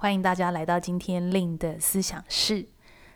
欢迎大家来到今天 Lin 的思想室。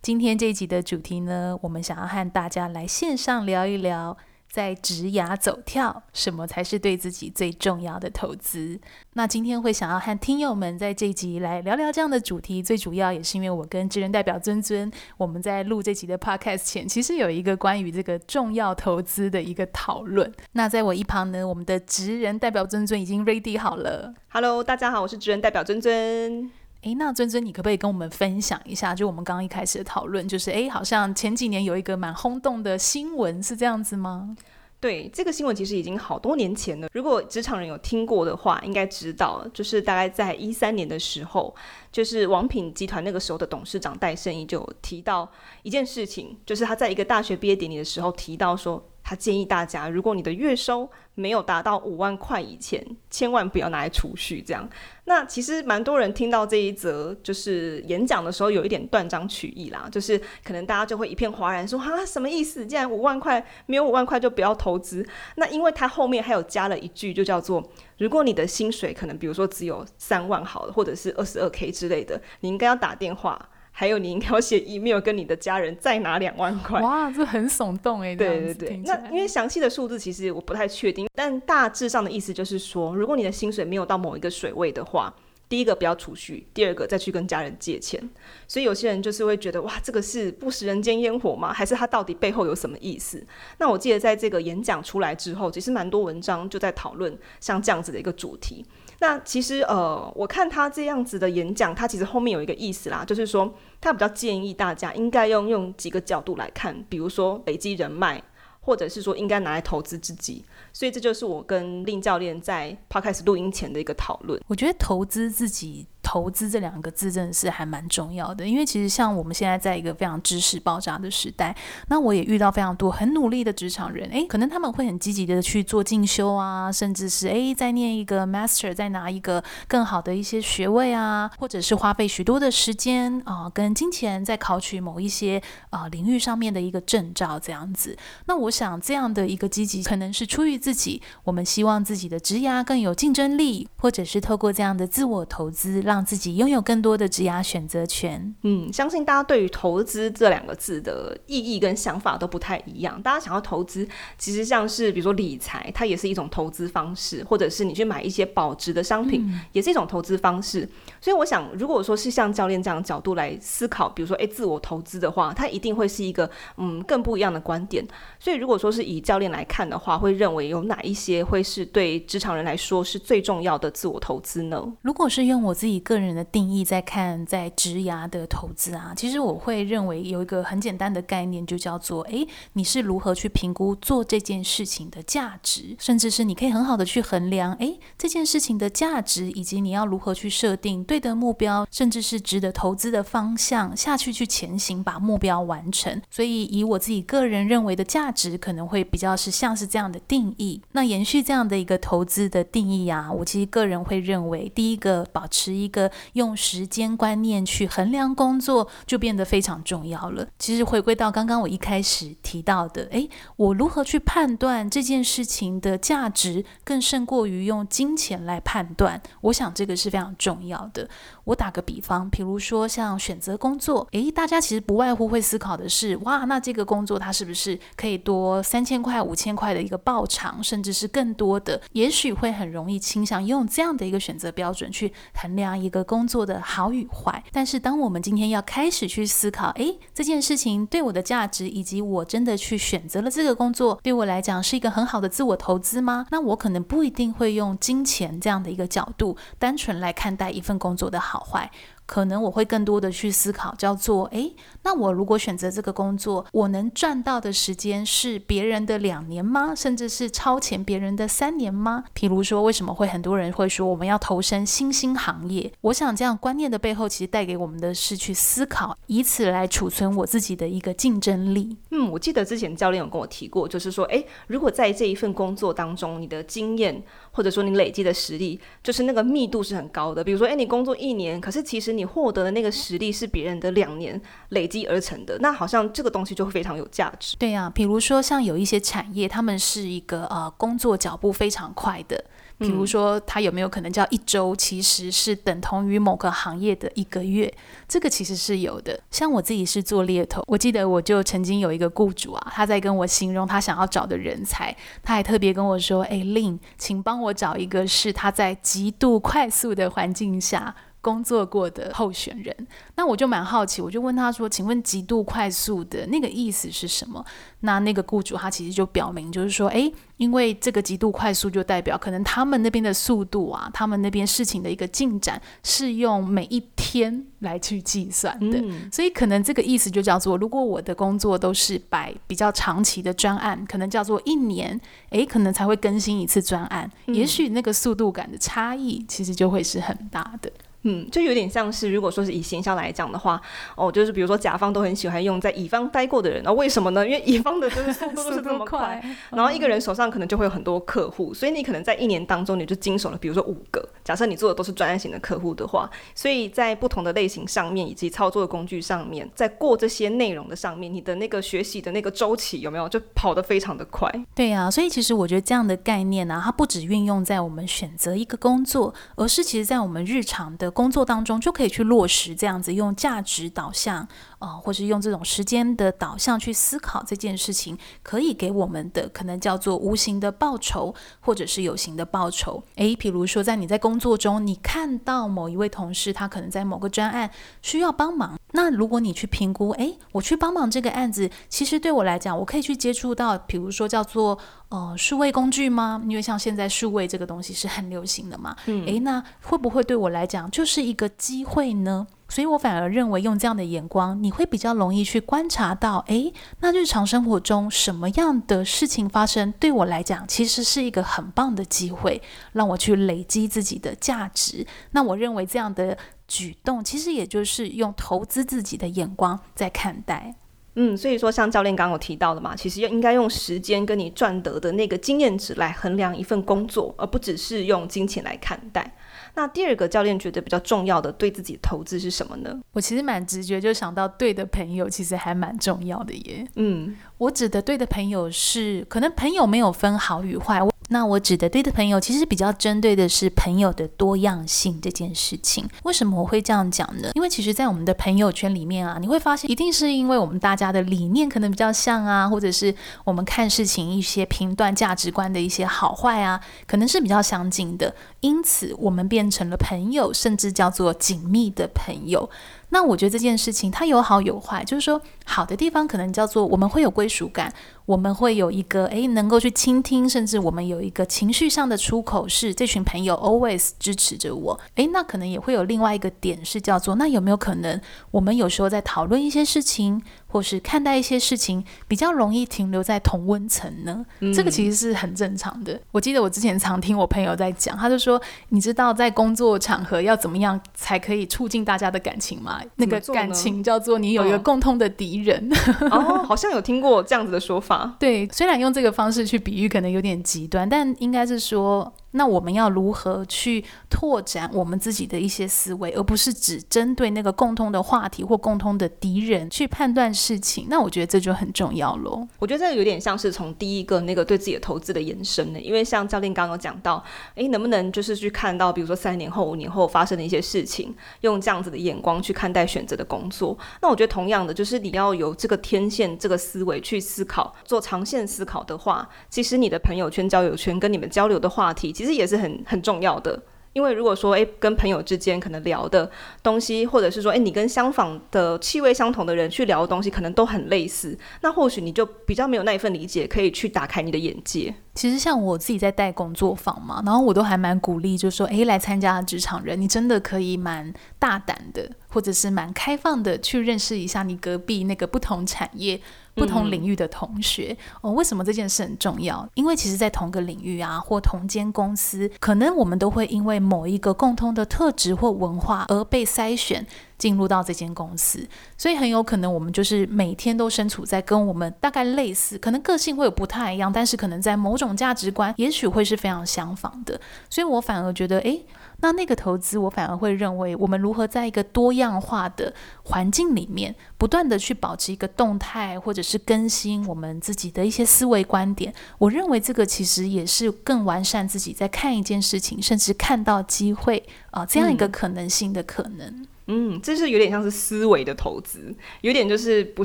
今天这一集的主题呢，我们想要和大家来线上聊一聊，在职涯走跳，什么才是对自己最重要的投资？那今天会想要和听友们在这集来聊聊这样的主题，最主要也是因为我跟职人代表尊尊，我们在录这集的 Podcast 前，其实有一个关于这个重要投资的一个讨论。那在我一旁呢，我们的职人代表尊尊已经 ready 好了。Hello，大家好，我是职人代表尊尊。诶，那尊尊，你可不可以跟我们分享一下？就我们刚刚一开始的讨论，就是诶，好像前几年有一个蛮轰动的新闻，是这样子吗？对，这个新闻其实已经好多年前了。如果职场人有听过的话，应该知道，就是大概在一三年的时候，就是王品集团那个时候的董事长戴胜义就提到一件事情，就是他在一个大学毕业典礼的时候提到说。他建议大家，如果你的月收没有达到五万块以前，千万不要拿来储蓄。这样，那其实蛮多人听到这一则就是演讲的时候，有一点断章取义啦，就是可能大家就会一片哗然，说啊，什么意思？既然五万块没有五万块就不要投资。那因为他后面还有加了一句，就叫做如果你的薪水可能比如说只有三万好了，或者是二十二 K 之类的，你应该要打电话。还有，你应该要写 email 跟你的家人再拿两万块。哇，这很耸动哎！对对对，那因为详细的数字其实我不太确定，但大致上的意思就是说，如果你的薪水没有到某一个水位的话，第一个不要储蓄，第二个再去跟家人借钱。所以有些人就是会觉得，哇，这个是不食人间烟火吗？还是他到底背后有什么意思？那我记得在这个演讲出来之后，其实蛮多文章就在讨论像这样子的一个主题。那其实呃，我看他这样子的演讲，他其实后面有一个意思啦，就是说他比较建议大家应该用用几个角度来看，比如说累积人脉，或者是说应该拿来投资自己。所以这就是我跟令教练在 Podcast 录音前的一个讨论。我觉得投资自己。投资这两个字真的是还蛮重要的，因为其实像我们现在在一个非常知识爆炸的时代，那我也遇到非常多很努力的职场人，诶，可能他们会很积极的去做进修啊，甚至是诶再念一个 Master，再拿一个更好的一些学位啊，或者是花费许多的时间啊、跟金钱在考取某一些啊、领域上面的一个证照这样子。那我想这样的一个积极，可能是出于自己，我们希望自己的职涯更有竞争力，或者是透过这样的自我投资让。让自己拥有更多的职业选择权。嗯，相信大家对于投资这两个字的意义跟想法都不太一样。大家想要投资，其实像是比如说理财，它也是一种投资方式，或者是你去买一些保值的商品，嗯、也是一种投资方式。所以我想，如果说是像教练这样的角度来思考，比如说诶，自我投资的话，它一定会是一个嗯更不一样的观点。所以如果说是以教练来看的话，会认为有哪一些会是对职场人来说是最重要的自我投资呢？如果是用我自己。个人的定义在看在职涯的投资啊，其实我会认为有一个很简单的概念，就叫做诶，你是如何去评估做这件事情的价值，甚至是你可以很好的去衡量诶，这件事情的价值，以及你要如何去设定对的目标，甚至是值得投资的方向下去去前行，把目标完成。所以以我自己个人认为的价值，可能会比较是像是这样的定义。那延续这样的一个投资的定义啊，我其实个人会认为，第一个保持一个。用时间观念去衡量工作，就变得非常重要了。其实回归到刚刚我一开始提到的，诶，我如何去判断这件事情的价值，更胜过于用金钱来判断。我想这个是非常重要的。我打个比方，比如说像选择工作，诶，大家其实不外乎会思考的是，哇，那这个工作它是不是可以多三千块、五千块的一个报偿，甚至是更多的？也许会很容易倾向用这样的一个选择标准去衡量一。一个工作的好与坏，但是当我们今天要开始去思考，诶，这件事情对我的价值，以及我真的去选择了这个工作，对我来讲是一个很好的自我投资吗？那我可能不一定会用金钱这样的一个角度，单纯来看待一份工作的好坏。可能我会更多的去思考，叫做，诶，那我如果选择这个工作，我能赚到的时间是别人的两年吗？甚至是超前别人的三年吗？譬如说，为什么会很多人会说我们要投身新兴行业？我想这样观念的背后，其实带给我们的是去思考，以此来储存我自己的一个竞争力。嗯，我记得之前教练有跟我提过，就是说，诶，如果在这一份工作当中，你的经验或者说你累积的实力，就是那个密度是很高的。比如说，诶，你工作一年，可是其实你获得的那个实力是别人的两年累积而成的，那好像这个东西就会非常有价值。对呀、啊，比如说像有一些产业，他们是一个呃工作脚步非常快的。比如说，它有没有可能叫一周，其实是等同于某个行业的一个月？这个其实是有的。像我自己是做猎头，我记得我就曾经有一个雇主啊，他在跟我形容他想要找的人才，他还特别跟我说：“哎，Lin，请帮我找一个是他在极度快速的环境下。”工作过的候选人，那我就蛮好奇，我就问他说：“请问极度快速的那个意思是什么？”那那个雇主他其实就表明，就是说，诶，因为这个极度快速就代表可能他们那边的速度啊，他们那边事情的一个进展是用每一天来去计算的，嗯、所以可能这个意思就叫做，如果我的工作都是摆比较长期的专案，可能叫做一年，诶，可能才会更新一次专案，嗯、也许那个速度感的差异其实就会是很大的。嗯，就有点像是，如果说是以行销来讲的话，哦，就是比如说甲方都很喜欢用在乙方待过的人，那、哦、为什么呢？因为乙方的就是速度都是 这么快，然后一个人手上可能就会有很多客户，所以你可能在一年当中你就经手了，比如说五个。假设你做的都是专案型的客户的话，所以在不同的类型上面以及操作的工具上面，在过这些内容的上面，你的那个学习的那个周期有没有就跑得非常的快？对呀、啊，所以其实我觉得这样的概念呢、啊，它不只运用在我们选择一个工作，而是其实在我们日常的工作当中就可以去落实这样子，用价值导向，呃，或是用这种时间的导向去思考这件事情，可以给我们的可能叫做无形的报酬，或者是有形的报酬。诶，比如说在你在工作中，你看到某一位同事，他可能在某个专案需要帮忙，那如果你去评估，诶，我去帮忙这个案子，其实对我来讲，我可以去接触到，比如说叫做呃数位工具吗？因为像现在数位这个东西是很流行的嘛。嗯，诶，那会不会对我来讲就是一个机会呢？所以我反而认为用这样的眼光，你会比较容易去观察到，诶，那日常生活中什么样的事情发生，对我来讲其实是一个很棒的机会，让我去累积自己的价值。那我认为这样的举动，其实也就是用投资自己的眼光在看待。嗯，所以说像教练刚刚有提到的嘛，其实应该用时间跟你赚得的那个经验值来衡量一份工作，而不只是用金钱来看待。那第二个教练觉得比较重要的对自己的投资是什么呢？我其实蛮直觉就想到对的朋友其实还蛮重要的耶。嗯，我指的对的朋友是可能朋友没有分好与坏。那我指的对的朋友，其实比较针对的是朋友的多样性这件事情。为什么我会这样讲呢？因为其实，在我们的朋友圈里面啊，你会发现，一定是因为我们大家的理念可能比较像啊，或者是我们看事情一些评断价值观的一些好坏啊，可能是比较相近的，因此我们变成了朋友，甚至叫做紧密的朋友。那我觉得这件事情它有好有坏，就是说好的地方可能叫做我们会有归属感，我们会有一个诶能够去倾听，甚至我们有一个情绪上的出口，是这群朋友 always 支持着我。诶，那可能也会有另外一个点是叫做，那有没有可能我们有时候在讨论一些事情，或是看待一些事情，比较容易停留在同温层呢？嗯、这个其实是很正常的。我记得我之前常听我朋友在讲，他就说，你知道在工作场合要怎么样才可以促进大家的感情吗？那个感情叫做你有一个共通的敌人。哦，好像有听过这样子的说法。对，虽然用这个方式去比喻可能有点极端，但应该是说。那我们要如何去拓展我们自己的一些思维，而不是只针对那个共通的话题或共通的敌人去判断事情？那我觉得这就很重要喽。我觉得这个有点像是从第一个那个对自己的投资的延伸呢，因为像教练刚刚有讲到，诶，能不能就是去看到，比如说三年后、五年后发生的一些事情，用这样子的眼光去看待选择的工作？那我觉得同样的，就是你要有这个天线这个思维去思考，做长线思考的话，其实你的朋友圈、交友圈跟你们交流的话题。其实也是很很重要的，因为如果说诶，跟朋友之间可能聊的东西，或者是说诶，你跟相仿的气味相同的人去聊的东西，可能都很类似，那或许你就比较没有那一份理解，可以去打开你的眼界。其实像我自己在带工作坊嘛，然后我都还蛮鼓励，就是说，诶，来参加职场人，你真的可以蛮大胆的，或者是蛮开放的去认识一下你隔壁那个不同产业。不同领域的同学哦，为什么这件事很重要？因为其实，在同个领域啊，或同间公司，可能我们都会因为某一个共通的特质或文化而被筛选进入到这间公司，所以很有可能我们就是每天都身处在跟我们大概类似，可能个性会有不太一样，但是可能在某种价值观，也许会是非常相仿的。所以我反而觉得，诶，那那个投资，我反而会认为，我们如何在一个多样化的环境里面，不断的去保持一个动态，或者是更新我们自己的一些思维观点。我认为这个其实也是更完善自己在看一件事情，甚至看到机会啊，呃，这样一个可能性的可能。嗯嗯，这是有点像是思维的投资，有点就是不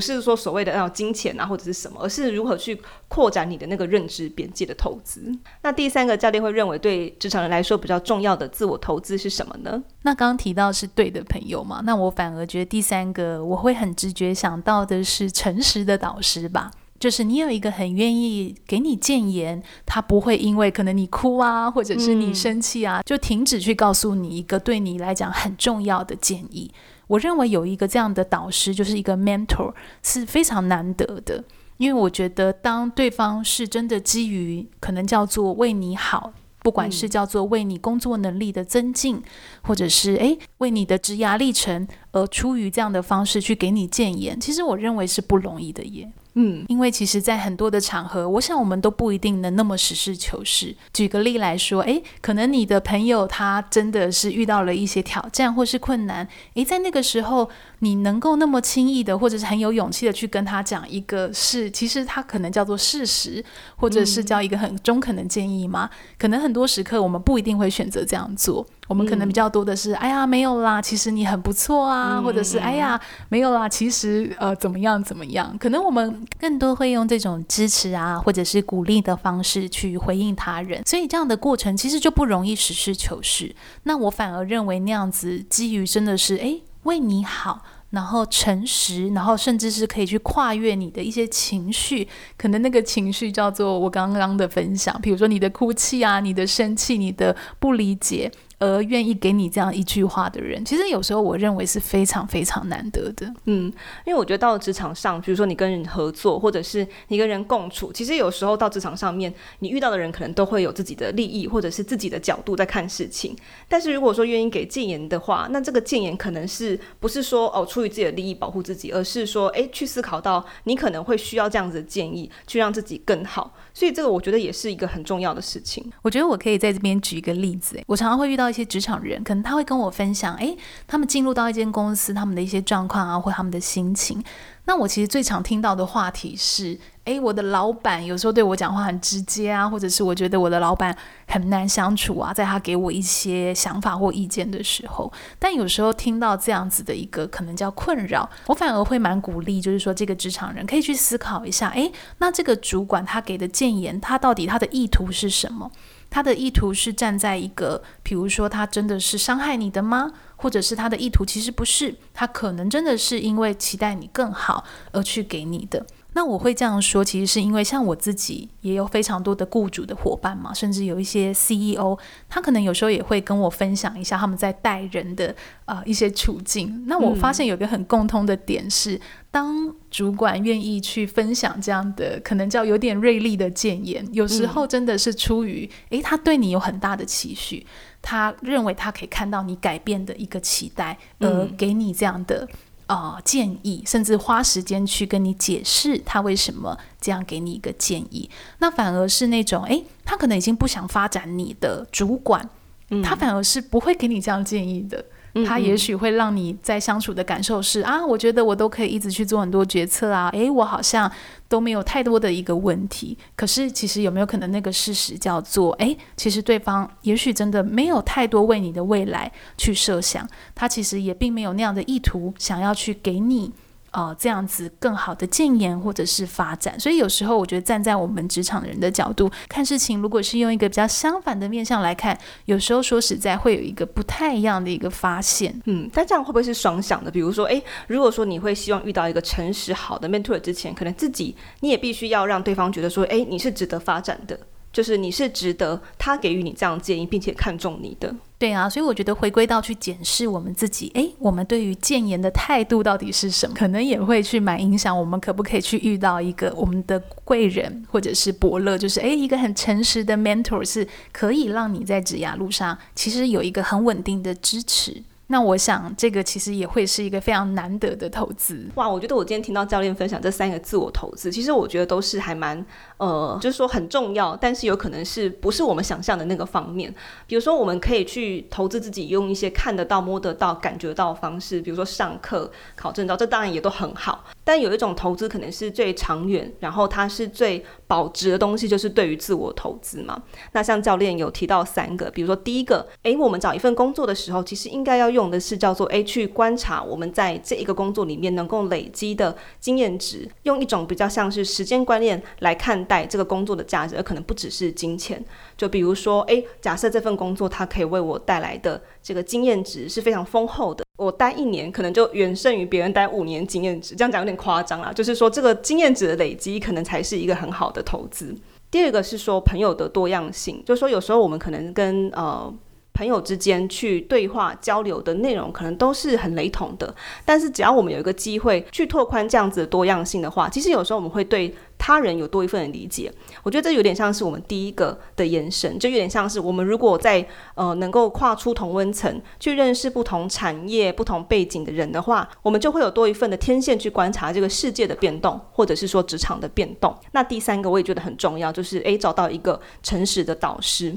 是说所谓的那种金钱啊或者是什么，而是如何去扩展你的那个认知边界的投资。那第三个教练会认为对职场人来说比较重要的自我投资是什么呢？那刚刚提到是对的朋友嘛，那我反而觉得第三个我会很直觉想到的是诚实的导师吧。就是你有一个很愿意给你建言，他不会因为可能你哭啊，或者是你生气啊，嗯、就停止去告诉你一个对你来讲很重要的建议。我认为有一个这样的导师，就是一个 mentor，是非常难得的。因为我觉得，当对方是真的基于可能叫做为你好，不管是叫做为你工作能力的增进，嗯、或者是诶为你的职涯历程而出于这样的方式去给你建言，其实我认为是不容易的耶。嗯，因为其实，在很多的场合，我想我们都不一定能那么实事求是。举个例来说，诶，可能你的朋友他真的是遇到了一些挑战或是困难，诶，在那个时候，你能够那么轻易的，或者是很有勇气的去跟他讲一个事，其实他可能叫做事实，或者是叫一个很中肯的建议吗？嗯，可能很多时刻我们不一定会选择这样做。我们可能比较多的是，嗯、哎呀，没有啦，其实你很不错啊，嗯、或者是，哎呀，没有啦，其实呃，怎么样怎么样？可能我们更多会用这种支持啊，或者是鼓励的方式去回应他人，所以这样的过程其实就不容易实事求是。那我反而认为那样子基于真的是，哎，为你好。然后诚实，然后甚至是可以去跨越你的一些情绪，可能那个情绪叫做我刚刚的分享，比如说你的哭泣啊，你的生气，你的不理解。而愿意给你这样一句话的人，其实有时候我认为是非常非常难得的。嗯，因为我觉得到了职场上，比如说你跟人合作，或者是你跟人共处，其实有时候到职场上面，你遇到的人可能都会有自己的利益，或者是自己的角度在看事情。但是如果说愿意给谏言的话，那这个谏言可能是不是说哦出于自己的利益保护自己，而是说诶去思考到你可能会需要这样子的建议，去让自己更好。所以这个我觉得也是一个很重要的事情。我觉得我可以在这边举一个例子，我常常会遇到到一些职场人，可能他会跟我分享，诶，他们进入到一间公司，他们的一些状况啊，或他们的心情。那我其实最常听到的话题是，诶，我的老板有时候对我讲话很直接啊，或者是我觉得我的老板很难相处啊，在他给我一些想法或意见的时候，但有时候听到这样子的一个可能叫困扰，我反而会蛮鼓励，就是说这个职场人可以去思考一下，诶，那这个主管他给的建言，他到底他的意图是什么？他的意图是站在一个，比如说他真的是伤害你的吗？或者是他的意图其实不是，他可能真的是因为期待你更好而去给你的。那我会这样说，其实是因为像我自己也有非常多的雇主的伙伴嘛，甚至有一些 CEO，他可能有时候也会跟我分享一下他们在带人的呃一些处境。那我发现有个很共通的点是，嗯、当主管愿意去分享这样的可能叫有点锐利的谏言，有时候真的是出于诶、嗯，他对你有很大的期许，他认为他可以看到你改变的一个期待，而给你这样的。啊、呃，建议，甚至花时间去跟你解释他为什么这样给你一个建议，那反而是那种，诶，他可能已经不想发展你的主管，嗯、他反而是不会给你这样建议的。他也许会让你在相处的感受是啊，我觉得我都可以一直去做很多决策啊，诶，我好像都没有太多的一个问题。可是其实有没有可能那个事实叫做，诶，其实对方也许真的没有太多为你的未来去设想，他其实也并没有那样的意图想要去给你。呃，这样子更好的建言或者是发展，所以有时候我觉得站在我们职场人的角度看事情，如果是用一个比较相反的面向来看，有时候说实在会有一个不太一样的一个发现。嗯，但这样会不会是双向的？比如说，诶，如果说你会希望遇到一个诚实好的 mentor 之前，可能自己你也必须要让对方觉得说，诶，你是值得发展的。就是你是值得他给予你这样建议，并且看重你的。对啊，所以我觉得回归到去检视我们自己，诶，我们对于建言的态度到底是什么？可能也会去蛮影响我们可不可以去遇到一个我们的贵人或者是伯乐，就是诶，一个很诚实的 mentor，是可以让你在职涯路上其实有一个很稳定的支持。那我想，这个其实也会是一个非常难得的投资。哇，我觉得我今天听到教练分享这三个自我投资，其实我觉得都是还蛮呃，就是说很重要，但是有可能是不是我们想象的那个方面。比如说，我们可以去投资自己，用一些看得到、摸得到、感觉到的方式，比如说上课、考证照，这当然也都很好。但有一种投资可能是最长远，然后它是最保值的东西，就是对于自我投资嘛。那像教练有提到三个，比如说第一个，诶，我们找一份工作的时候，其实应该要用的是叫做诶，去观察我们在这一个工作里面能够累积的经验值，用一种比较像是时间观念来看带这个工作的价值，而可能不只是金钱。就比如说，诶，假设这份工作它可以为我带来的这个经验值是非常丰厚的。我待一年可能就远胜于别人待五年经验值，这样讲有点夸张啦。就是说，这个经验值的累积可能才是一个很好的投资。第二个是说朋友的多样性，就是说有时候我们可能跟呃。朋友之间去对话交流的内容可能都是很雷同的，但是只要我们有一个机会去拓宽这样子的多样性的话，其实有时候我们会对他人有多一份的理解。我觉得这有点像是我们第一个的延伸，就有点像是我们如果在呃能够跨出同温层去认识不同产业、不同背景的人的话，我们就会有多一份的天线去观察这个世界的变动，或者是说职场的变动。那第三个我也觉得很重要，就是诶，找到一个诚实的导师。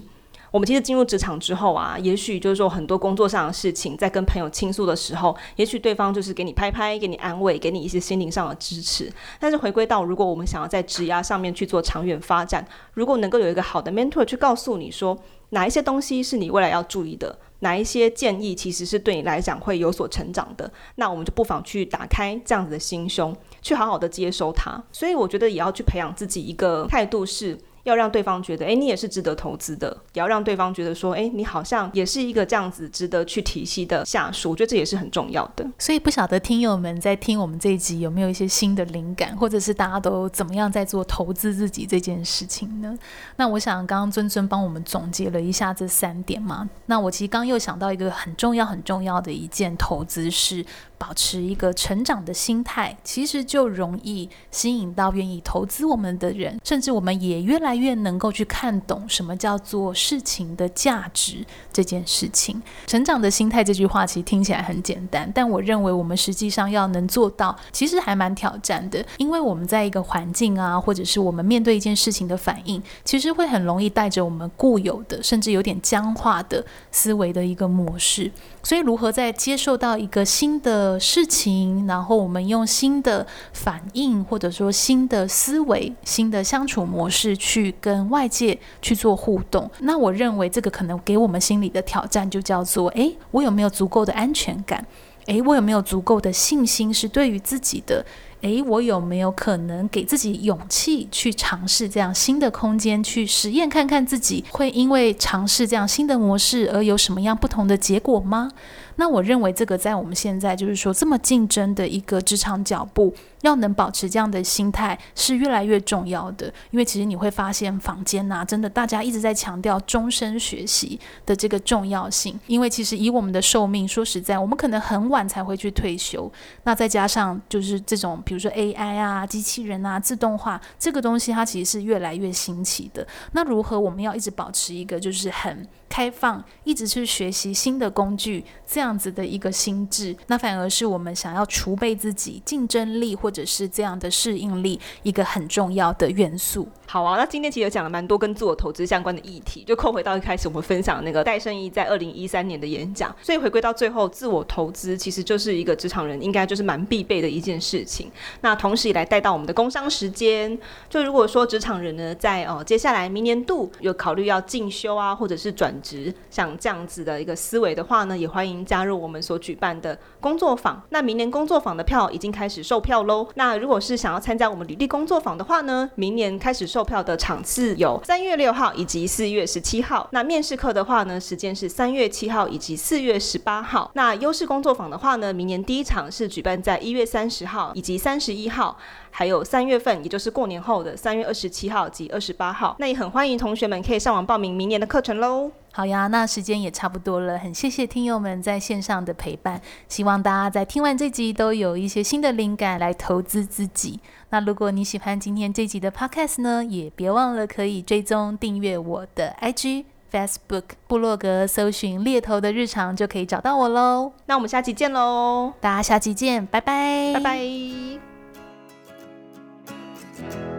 我们其实进入职场之后啊，也许就是说很多工作上的事情，在跟朋友倾诉的时候，也许对方就是给你拍拍，给你安慰，给你一些心灵上的支持。但是回归到，如果我们想要在职涯上面去做长远发展，如果能够有一个好的 mentor 去告诉你说，哪一些东西是你未来要注意的，哪一些建议其实是对你来讲会有所成长的，那我们就不妨去打开这样子的心胸，去好好的接收它。所以我觉得也要去培养自己一个态度是。要让对方觉得，诶，你也是值得投资的；也要让对方觉得说，诶，你好像也是一个这样子值得去提携的下属。我觉得这也是很重要的。所以不晓得听友们在听我们这一集有没有一些新的灵感，或者是大家都怎么样在做投资自己这件事情呢？那我想刚刚尊尊帮我们总结了一下这三点嘛。那我其实刚又想到一个很重要很重要的一件投资是。保持一个成长的心态，其实就容易吸引到愿意投资我们的人，甚至我们也越来越能够去看懂什么叫做事情的价值这件事情。成长的心态这句话其实听起来很简单，但我认为我们实际上要能做到，其实还蛮挑战的，因为我们在一个环境啊，或者是我们面对一件事情的反应，其实会很容易带着我们固有的，甚至有点僵化的思维的一个模式。所以，如何在接受到一个新的事情，然后我们用新的反应，或者说新的思维、新的相处模式去跟外界去做互动？那我认为这个可能给我们心里的挑战，就叫做：诶，我有没有足够的安全感？诶，我有没有足够的信心？是对于自己的。诶，我有没有可能给自己勇气去尝试这样新的空间，去实验看看自己会因为尝试这样新的模式而有什么样不同的结果吗？那我认为这个在我们现在就是说这么竞争的一个职场脚步，要能保持这样的心态是越来越重要的。因为其实你会发现坊间呐，真的大家一直在强调终身学习的这个重要性。因为其实以我们的寿命，说实在，我们可能很晚才会去退休。那再加上就是这种比如说 AI 啊、机器人啊、自动化这个东西，它其实是越来越新奇的。那如何我们要一直保持一个就是很开放，一直去学习新的工具，这样子的一个心智，那反而是我们想要储备自己竞争力或者是这样的适应力一个很重要的元素。好啊，那今天其实有讲了蛮多跟自我投资相关的议题，就扣回到一开始我们分享那个戴胜益在二零一三年的演讲。所以回归到最后，自我投资其实就是一个职场人应该就是蛮必备的一件事情。那同时也来带到我们的工商时间，就如果说职场人呢在哦接下来明年度有考虑要进修啊，或者是转值，像这样子的一个思维的话呢，也欢迎加入我们所举办的工作坊。那明年工作坊的票已经开始售票喽。那如果是想要参加我们履历工作坊的话呢，明年开始售票的场次有三月六号以及四月十七号。那面试课的话呢，时间是三月七号以及四月十八号。那优势工作坊的话呢，明年第一场是举办在一月三十号以及三十一号，还有三月份，也就是过年后的三月二十七号及二十八号。那也很欢迎同学们可以上网报名明年的课程喽。好呀，那时间也差不多了，很谢谢听友们在线上的陪伴，希望大家在听完这集都有一些新的灵感来投资自己。那如果你喜欢今天这集的 Podcast 呢，也别忘了可以追踪订阅我的 IG、Facebook、部落格，搜寻猎头的日常就可以找到我喽。那我们下期见喽，大家下期见，拜拜，拜拜。thank you